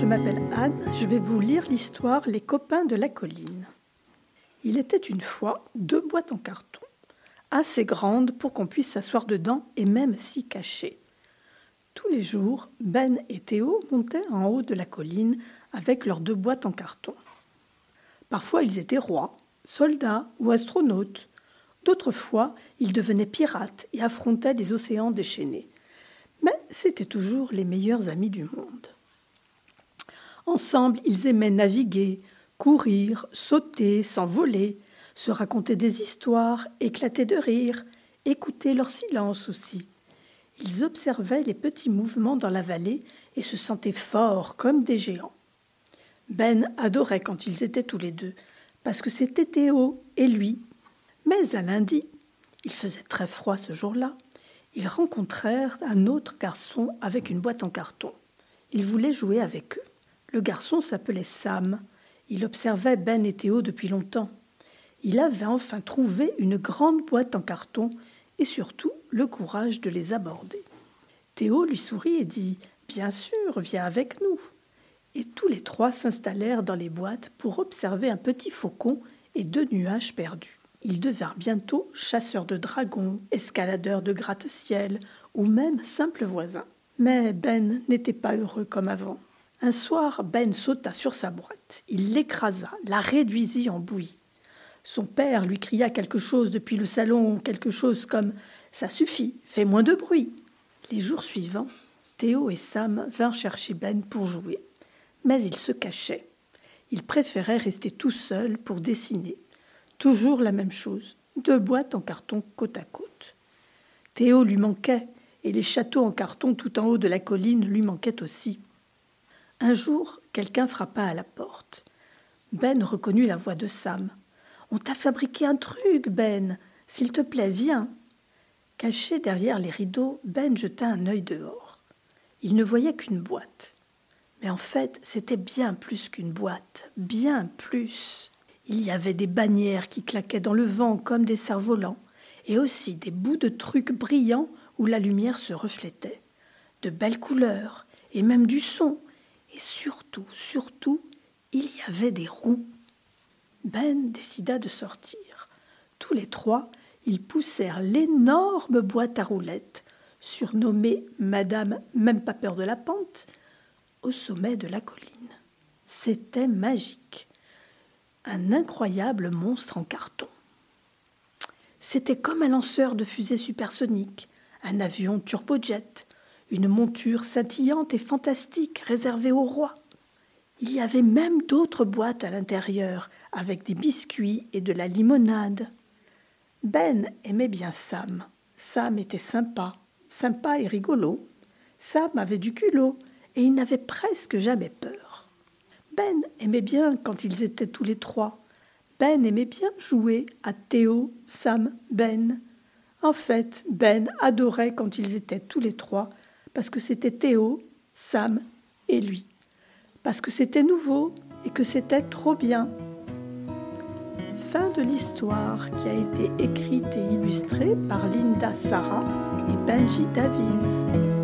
je m'appelle Anne, je vais vous lire l'histoire Les copains de la colline. Il était une fois deux boîtes en carton, assez grandes pour qu'on puisse s'asseoir dedans et même s'y cacher. Tous les jours, Ben et Théo montaient en haut de la colline avec leurs deux boîtes en carton. Parfois ils étaient rois, soldats ou astronautes. D'autres fois, ils devenaient pirates et affrontaient les océans déchaînés. Mais c'étaient toujours les meilleurs amis du monde. Ensemble, ils aimaient naviguer, courir, sauter, s'envoler, se raconter des histoires, éclater de rire, écouter leur silence aussi. Ils observaient les petits mouvements dans la vallée et se sentaient forts comme des géants. Ben adorait quand ils étaient tous les deux, parce que c'était Théo et lui. Mais à lundi, il faisait très froid ce jour-là, ils rencontrèrent un autre garçon avec une boîte en carton. Ils voulaient jouer avec eux. Le garçon s'appelait Sam. Il observait Ben et Théo depuis longtemps. Il avait enfin trouvé une grande boîte en carton et surtout le courage de les aborder. Théo lui sourit et dit Bien sûr, viens avec nous. Et tous les trois s'installèrent dans les boîtes pour observer un petit faucon et deux nuages perdus. Ils devinrent bientôt chasseurs de dragons, escaladeurs de gratte-ciel ou même simples voisins. Mais Ben n'était pas heureux comme avant. Un soir, Ben sauta sur sa boîte. Il l'écrasa, la réduisit en bouillie. Son père lui cria quelque chose depuis le salon, quelque chose comme Ça suffit, fais moins de bruit. Les jours suivants, Théo et Sam vinrent chercher Ben pour jouer. Mais ils se cachaient. Ils préféraient rester tout seuls pour dessiner. Toujours la même chose, deux boîtes en carton côte à côte. Théo lui manquait, et les châteaux en carton tout en haut de la colline lui manquaient aussi. Un jour, quelqu'un frappa à la porte. Ben reconnut la voix de Sam. On t'a fabriqué un truc, Ben. S'il te plaît, viens. Caché derrière les rideaux, Ben jeta un œil dehors. Il ne voyait qu'une boîte. Mais en fait, c'était bien plus qu'une boîte, bien plus. Il y avait des bannières qui claquaient dans le vent comme des cerfs-volants, et aussi des bouts de trucs brillants où la lumière se reflétait. De belles couleurs, et même du son, et surtout, surtout, il y avait des roues. Ben décida de sortir. Tous les trois, ils poussèrent l'énorme boîte à roulettes, surnommée Madame Même pas peur de la pente, au sommet de la colline. C'était magique. Un incroyable monstre en carton. C'était comme un lanceur de fusée supersonique, un avion turbojet, une monture scintillante et fantastique réservée au roi. Il y avait même d'autres boîtes à l'intérieur, avec des biscuits et de la limonade. Ben aimait bien Sam. Sam était sympa, sympa et rigolo. Sam avait du culot, et il n'avait presque jamais peur. Ben aimait bien quand ils étaient tous les trois. Ben aimait bien jouer à Théo, Sam, Ben. En fait, Ben adorait quand ils étaient tous les trois parce que c'était Théo, Sam et lui, parce que c'était nouveau et que c'était trop bien. Fin de l'histoire qui a été écrite et illustrée par Linda Sarah et Benji Davies.